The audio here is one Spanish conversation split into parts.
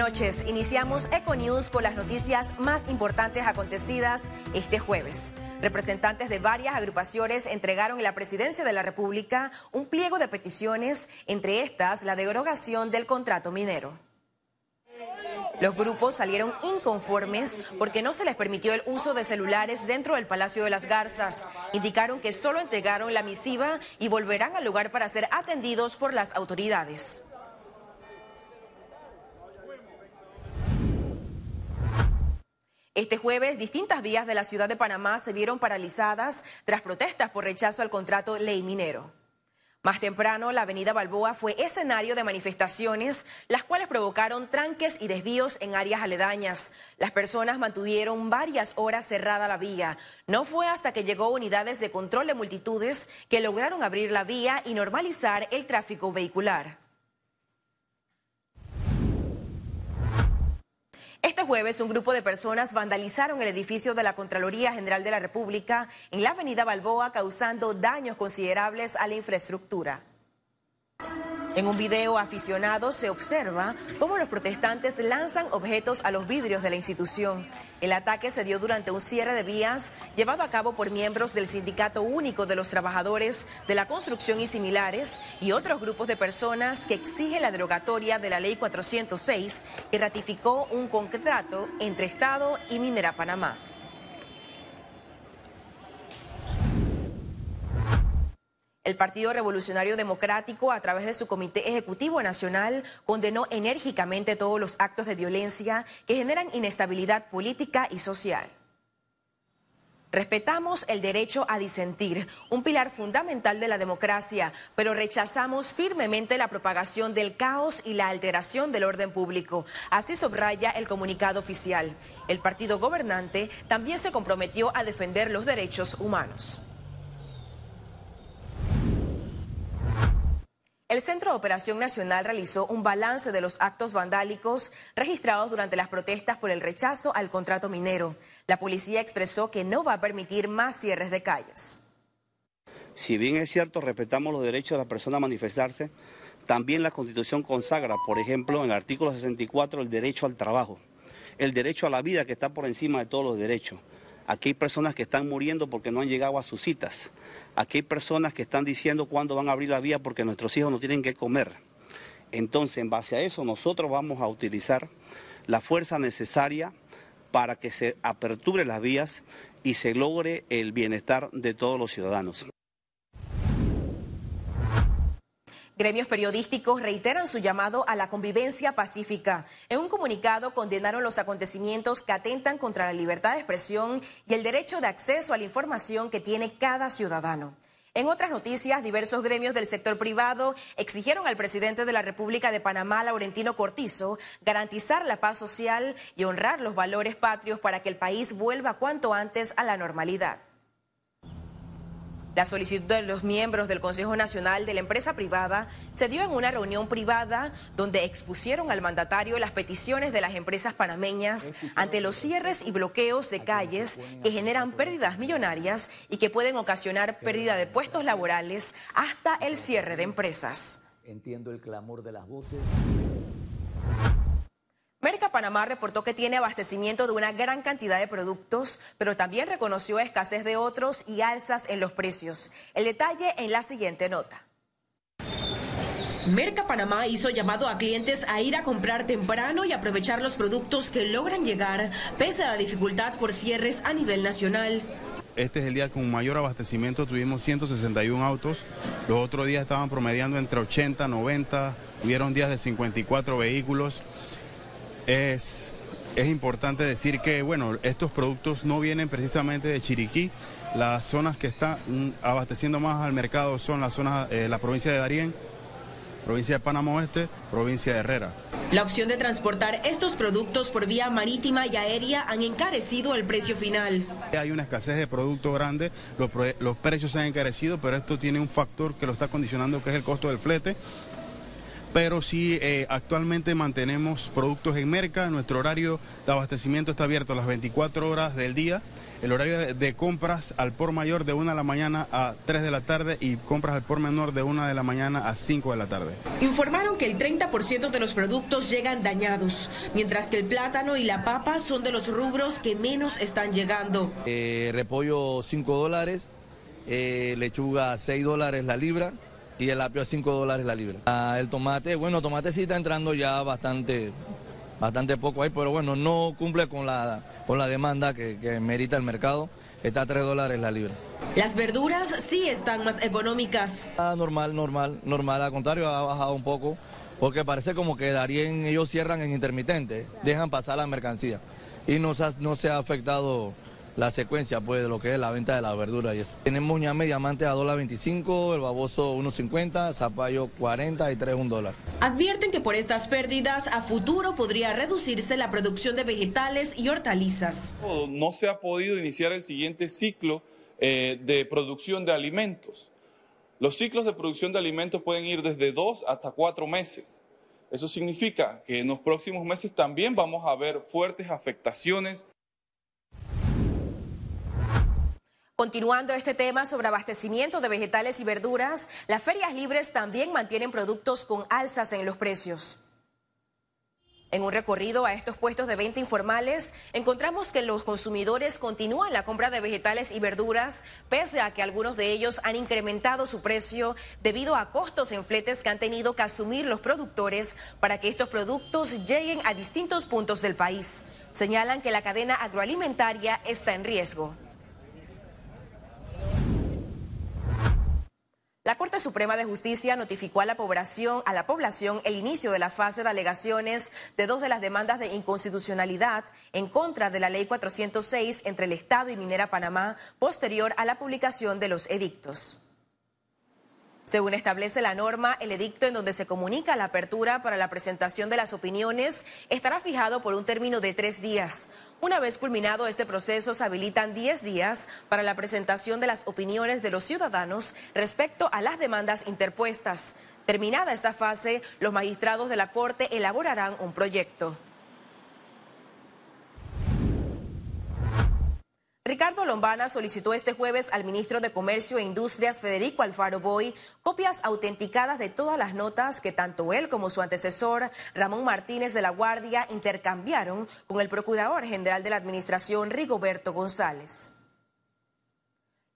noches. Iniciamos Econews con las noticias más importantes acontecidas este jueves. Representantes de varias agrupaciones entregaron en la presidencia de la República un pliego de peticiones, entre estas la derogación del contrato minero. Los grupos salieron inconformes porque no se les permitió el uso de celulares dentro del Palacio de las Garzas. Indicaron que solo entregaron la misiva y volverán al lugar para ser atendidos por las autoridades. Este jueves, distintas vías de la ciudad de Panamá se vieron paralizadas tras protestas por rechazo al contrato ley minero. Más temprano, la avenida Balboa fue escenario de manifestaciones, las cuales provocaron tranques y desvíos en áreas aledañas. Las personas mantuvieron varias horas cerrada la vía. No fue hasta que llegó unidades de control de multitudes que lograron abrir la vía y normalizar el tráfico vehicular. Este jueves, un grupo de personas vandalizaron el edificio de la Contraloría General de la República en la avenida Balboa, causando daños considerables a la infraestructura. En un video aficionado se observa cómo los protestantes lanzan objetos a los vidrios de la institución. El ataque se dio durante un cierre de vías llevado a cabo por miembros del Sindicato Único de los Trabajadores de la Construcción y similares y otros grupos de personas que exigen la derogatoria de la Ley 406 que ratificó un contrato entre Estado y Minera Panamá. El Partido Revolucionario Democrático, a través de su Comité Ejecutivo Nacional, condenó enérgicamente todos los actos de violencia que generan inestabilidad política y social. Respetamos el derecho a disentir, un pilar fundamental de la democracia, pero rechazamos firmemente la propagación del caos y la alteración del orden público. Así subraya el comunicado oficial. El partido gobernante también se comprometió a defender los derechos humanos. El Centro de Operación Nacional realizó un balance de los actos vandálicos registrados durante las protestas por el rechazo al contrato minero. La policía expresó que no va a permitir más cierres de calles. Si bien es cierto, respetamos los derechos de la persona a manifestarse, también la Constitución consagra, por ejemplo, en el artículo 64, el derecho al trabajo, el derecho a la vida que está por encima de todos los derechos. Aquí hay personas que están muriendo porque no han llegado a sus citas. Aquí hay personas que están diciendo cuándo van a abrir la vía porque nuestros hijos no tienen que comer. Entonces, en base a eso, nosotros vamos a utilizar la fuerza necesaria para que se aperture las vías y se logre el bienestar de todos los ciudadanos. Gremios periodísticos reiteran su llamado a la convivencia pacífica. En un comunicado condenaron los acontecimientos que atentan contra la libertad de expresión y el derecho de acceso a la información que tiene cada ciudadano. En otras noticias, diversos gremios del sector privado exigieron al presidente de la República de Panamá, Laurentino Cortizo, garantizar la paz social y honrar los valores patrios para que el país vuelva cuanto antes a la normalidad. La solicitud de los miembros del Consejo Nacional de la Empresa Privada se dio en una reunión privada donde expusieron al mandatario las peticiones de las empresas panameñas ante los cierres y bloqueos de calles que generan pérdidas millonarias y que pueden ocasionar pérdida de puestos laborales hasta el cierre de empresas. Entiendo el clamor de las voces. Merca Panamá reportó que tiene abastecimiento de una gran cantidad de productos, pero también reconoció escasez de otros y alzas en los precios. El detalle en la siguiente nota. Merca Panamá hizo llamado a clientes a ir a comprar temprano y aprovechar los productos que logran llegar, pese a la dificultad por cierres a nivel nacional. Este es el día con mayor abastecimiento, tuvimos 161 autos, los otros días estaban promediando entre 80, 90, hubieron días de 54 vehículos. Es, es importante decir que, bueno, estos productos no vienen precisamente de Chiriquí. Las zonas que están mm, abasteciendo más al mercado son las zonas, eh, la provincia de Darién, provincia de Panamá Oeste, provincia de Herrera. La opción de transportar estos productos por vía marítima y aérea han encarecido el precio final. Hay una escasez de producto grande, los, los precios se han encarecido, pero esto tiene un factor que lo está condicionando, que es el costo del flete pero sí eh, actualmente mantenemos productos en merca. Nuestro horario de abastecimiento está abierto las 24 horas del día. El horario de compras al por mayor de 1 de la mañana a 3 de la tarde y compras al por menor de 1 de la mañana a 5 de la tarde. Informaron que el 30% de los productos llegan dañados, mientras que el plátano y la papa son de los rubros que menos están llegando. Eh, repollo 5 dólares, eh, lechuga 6 dólares la libra y el apio a 5 dólares la libra. Ah, el tomate, bueno, el tomate sí está entrando ya bastante, bastante poco ahí, pero bueno, no cumple con la, con la demanda que, que merita el mercado. Está a 3 dólares la libra. Las verduras sí están más económicas. Ah, normal, normal, normal. Al contrario, ha bajado un poco porque parece como que Darien, ellos cierran en intermitente, dejan pasar la mercancía y no se ha, no se ha afectado la secuencia pues de lo que es la venta de la verdura y eso. Tenemos ñame diamante a dólar 25, el baboso 1.50, zapallo 40 y 3 un dólar. Advierten que por estas pérdidas a futuro podría reducirse la producción de vegetales y hortalizas. No se ha podido iniciar el siguiente ciclo eh, de producción de alimentos. Los ciclos de producción de alimentos pueden ir desde dos hasta cuatro meses. Eso significa que en los próximos meses también vamos a ver fuertes afectaciones Continuando este tema sobre abastecimiento de vegetales y verduras, las ferias libres también mantienen productos con alzas en los precios. En un recorrido a estos puestos de venta informales, encontramos que los consumidores continúan la compra de vegetales y verduras, pese a que algunos de ellos han incrementado su precio debido a costos en fletes que han tenido que asumir los productores para que estos productos lleguen a distintos puntos del país. Señalan que la cadena agroalimentaria está en riesgo. La Corte Suprema de Justicia notificó a la población, a la población el inicio de la fase de alegaciones de dos de las demandas de inconstitucionalidad en contra de la Ley 406 entre el Estado y Minera Panamá posterior a la publicación de los edictos. Según establece la norma, el edicto en donde se comunica la apertura para la presentación de las opiniones estará fijado por un término de tres días. Una vez culminado este proceso, se habilitan diez días para la presentación de las opiniones de los ciudadanos respecto a las demandas interpuestas. Terminada esta fase, los magistrados de la Corte elaborarán un proyecto. Ricardo Lombana solicitó este jueves al ministro de Comercio e Industrias, Federico Alfaro Boy, copias autenticadas de todas las notas que tanto él como su antecesor, Ramón Martínez de la Guardia, intercambiaron con el Procurador General de la Administración, Rigoberto González.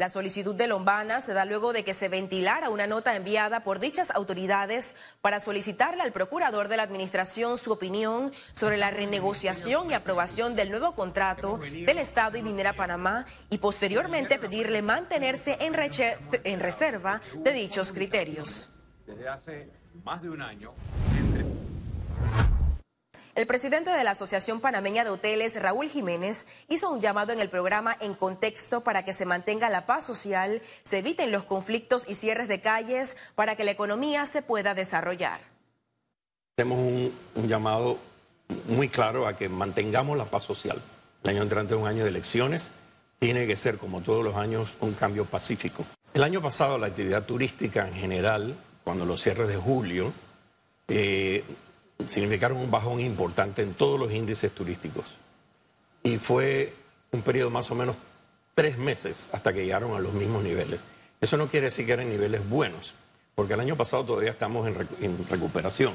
La solicitud de Lombana se da luego de que se ventilara una nota enviada por dichas autoridades para solicitarle al procurador de la Administración su opinión sobre la renegociación y aprobación del nuevo contrato del Estado y Minera Panamá y posteriormente pedirle mantenerse en, reserva de dichos criterios. Desde hace más de un año. El presidente de la Asociación Panameña de Hoteles, Raúl Jiménez, hizo un llamado en el programa En Contexto para que se mantenga la paz social, se eviten los conflictos y cierres de calles para que la economía se pueda desarrollar. Hacemos un, llamado muy claro a que mantengamos la paz social. El año entrante es un año de elecciones, tiene que ser, como todos los años, un cambio pacífico. El año pasado la actividad turística en general, cuando los cierres de julio, eh, significaron un bajón importante en todos los índices turísticos. Y fue un periodo más o menos tres meses hasta que llegaron a los mismos niveles. Eso no quiere decir que eran niveles buenos, porque el año pasado todavía estamos en, recuperación.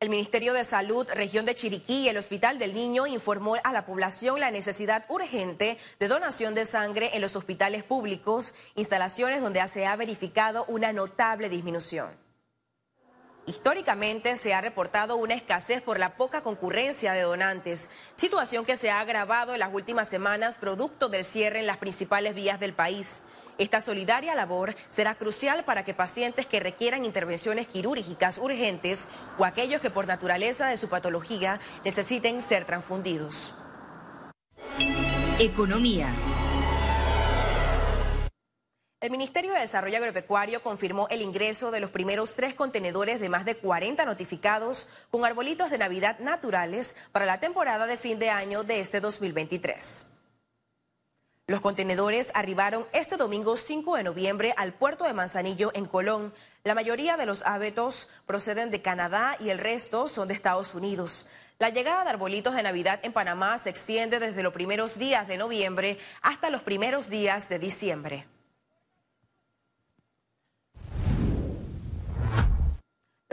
El Ministerio de Salud, región de Chiriquí y el Hospital del Niño informó a la población la necesidad urgente de donación de sangre en los hospitales públicos, instalaciones donde se ha verificado una notable disminución. Históricamente se ha reportado una escasez por la poca concurrencia de donantes, situación que se ha agravado en las últimas semanas producto del cierre en las principales vías del país. Esta solidaria labor será crucial para que pacientes que requieran intervenciones quirúrgicas urgentes o aquellos que por naturaleza de su patología necesiten ser transfundidos. Economía. El Ministerio de Desarrollo Agropecuario confirmó el ingreso de los primeros tres contenedores de más de 40 notificados con arbolitos de Navidad naturales para la temporada de fin de año de este 2023. Los contenedores arribaron este domingo 5 de noviembre al puerto de Manzanillo en Colón. La mayoría de los abetos proceden de Canadá y el resto son de Estados Unidos. La llegada de arbolitos de Navidad en Panamá se extiende desde los primeros días de noviembre hasta los primeros días de diciembre.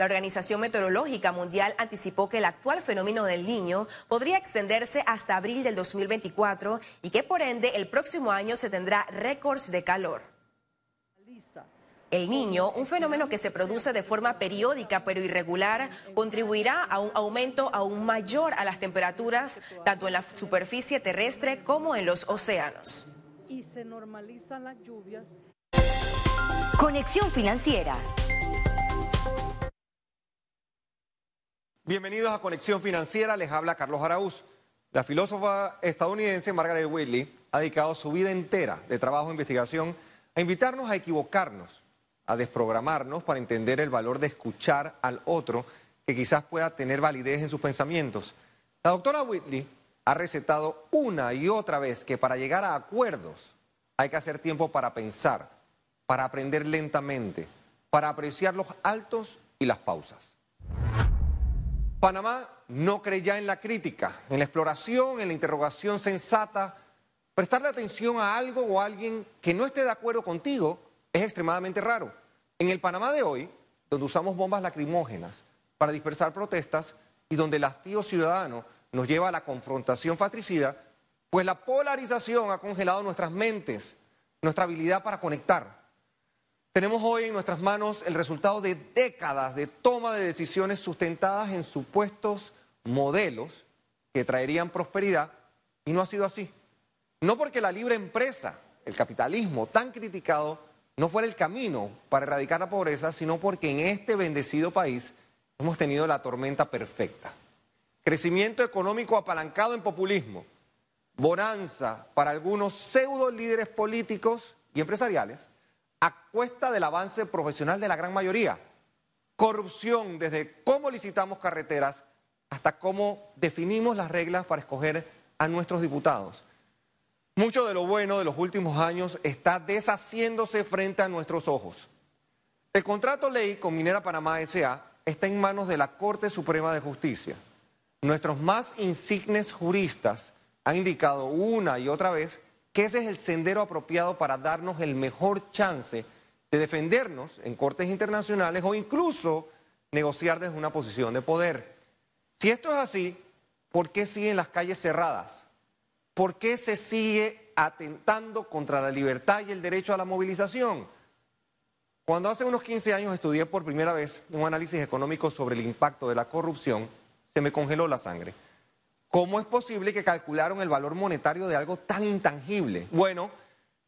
La Organización Meteorológica Mundial anticipó que el actual fenómeno del niño podría extenderse hasta abril del 2024 y que por ende el próximo año se tendrá récords de calor. El niño, un fenómeno que se produce de forma periódica pero irregular, contribuirá a un aumento aún mayor a las temperaturas, tanto en la superficie terrestre como en los océanos. Y se normalizan las lluvias. Conexión financiera. Bienvenidos a Conexión Financiera, les habla Carlos Araúz. La filósofa estadounidense Margaret Whitley ha dedicado su vida entera de trabajo e investigación a invitarnos a equivocarnos, a desprogramarnos para entender el valor de escuchar al otro que quizás pueda tener validez en sus pensamientos. La doctora Whitley ha recetado una y otra vez que para llegar a acuerdos hay que hacer tiempo para pensar, para aprender lentamente, para apreciar los altos y las pausas. Panamá no cree ya en la crítica, en la exploración, en la interrogación sensata. Prestarle atención a algo o a alguien que no esté de acuerdo contigo es extremadamente raro. En el Panamá de hoy, donde usamos bombas lacrimógenas para dispersar protestas y donde el hastío ciudadano nos lleva a la confrontación fatricida, pues la polarización ha congelado nuestras mentes, nuestra habilidad para conectar. Tenemos hoy en nuestras manos el resultado de décadas de toma de decisiones sustentadas en supuestos modelos que traerían prosperidad y no ha sido así. No porque la libre empresa, el capitalismo tan criticado, no fuera el camino para erradicar la pobreza, sino porque en este bendecido país hemos tenido la tormenta perfecta. Crecimiento económico apalancado en populismo, bonanza para algunos pseudo líderes políticos y empresariales, a cuesta del avance profesional de la gran mayoría. Corrupción desde cómo licitamos carreteras hasta cómo definimos las reglas para escoger a nuestros diputados. Mucho de lo bueno de los últimos años está deshaciéndose frente a nuestros ojos. El contrato ley con Minera Panamá SA está en manos de la Corte Suprema de Justicia. Nuestros más insignes juristas han indicado una y otra vez que ese es el sendero apropiado para darnos el mejor chance de defendernos en cortes internacionales o incluso negociar desde una posición de poder. Si esto es así, ¿por qué siguen las calles cerradas? ¿Por qué se sigue atentando contra la libertad y el derecho a la movilización? Cuando hace unos 15 años estudié por primera vez un análisis económico sobre el impacto de la corrupción, se me congeló la sangre. ¿Cómo es posible que calcularon el valor monetario de algo tan intangible? Bueno,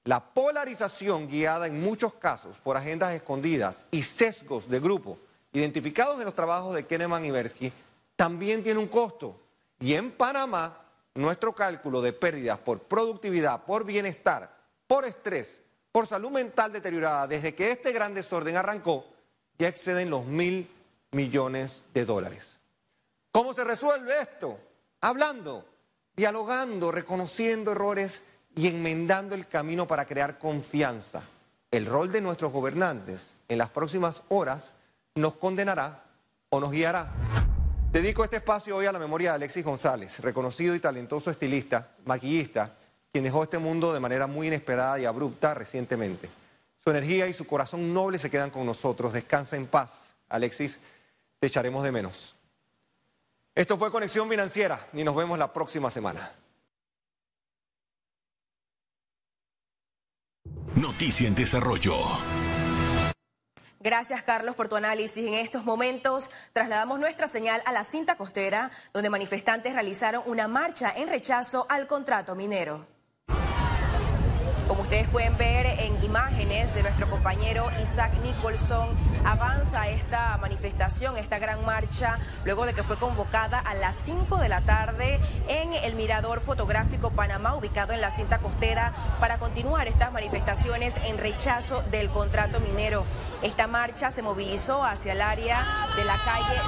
la polarización guiada en muchos casos por agendas escondidas y sesgos de grupo identificados en los trabajos de Kenneman y Bersky también tiene un costo. Y en Panamá, nuestro cálculo de pérdidas por productividad, por bienestar, por estrés, por salud mental deteriorada desde que este gran desorden arrancó, ya exceden los mil millones de dólares. ¿Cómo se resuelve esto? Hablando, dialogando, reconociendo errores y enmendando el camino para crear confianza. El rol de nuestros gobernantes en las próximas horas nos condenará o nos guiará. Dedico este espacio hoy a la memoria de Alexis González, reconocido y talentoso estilista, maquillista, quien dejó este mundo de manera muy inesperada y abrupta recientemente. Su energía y su corazón noble se quedan con nosotros. Descansa en paz. Alexis, te echaremos de menos. Esto fue Conexión Financiera y nos vemos la próxima semana. Noticia en desarrollo. Gracias, Carlos, por tu análisis. En estos momentos trasladamos nuestra señal a la cinta costera, donde manifestantes realizaron una marcha en rechazo al contrato minero. Como ustedes pueden ver en imágenes de nuestro compañero Isaac Nicholson, avanza esta manifestación, esta gran marcha, luego de que fue convocada a las 5 de la tarde en el Mirador Fotográfico Panamá, ubicado en la cinta costera, para continuar estas manifestaciones en rechazo del contrato minero. Esta marcha se movilizó hacia el área de la calle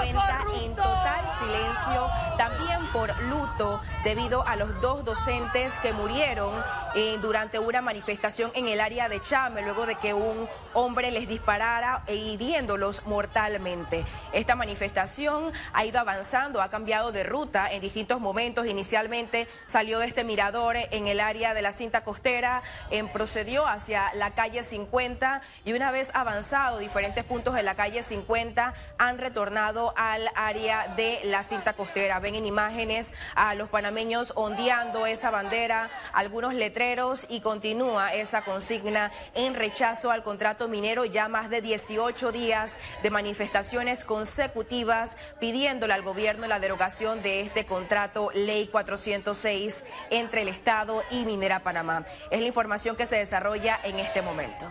50, en total silencio también por luto debido a los dos docentes que murieron eh, durante una manifestación en el área de Chame luego de que un hombre les disparara e hiriéndolos mortalmente. Esta manifestación ha ido avanzando, ha cambiado de ruta en distintos momentos. Inicialmente salió de este mirador en el área de la cinta costera, en, procedió hacia la calle 50 y una vez avanzado diferentes puntos de la calle 50 han retornado al área de la cinta costera. Ven en imágenes a los panameños ondeando esa bandera, algunos letreros y continúa esa consigna en rechazo al contrato minero ya más de 18 días de manifestaciones consecutivas pidiéndole al gobierno la derogación de este contrato ley 406 entre el Estado y Minera Panamá. Es la información que se desarrolla en este momento.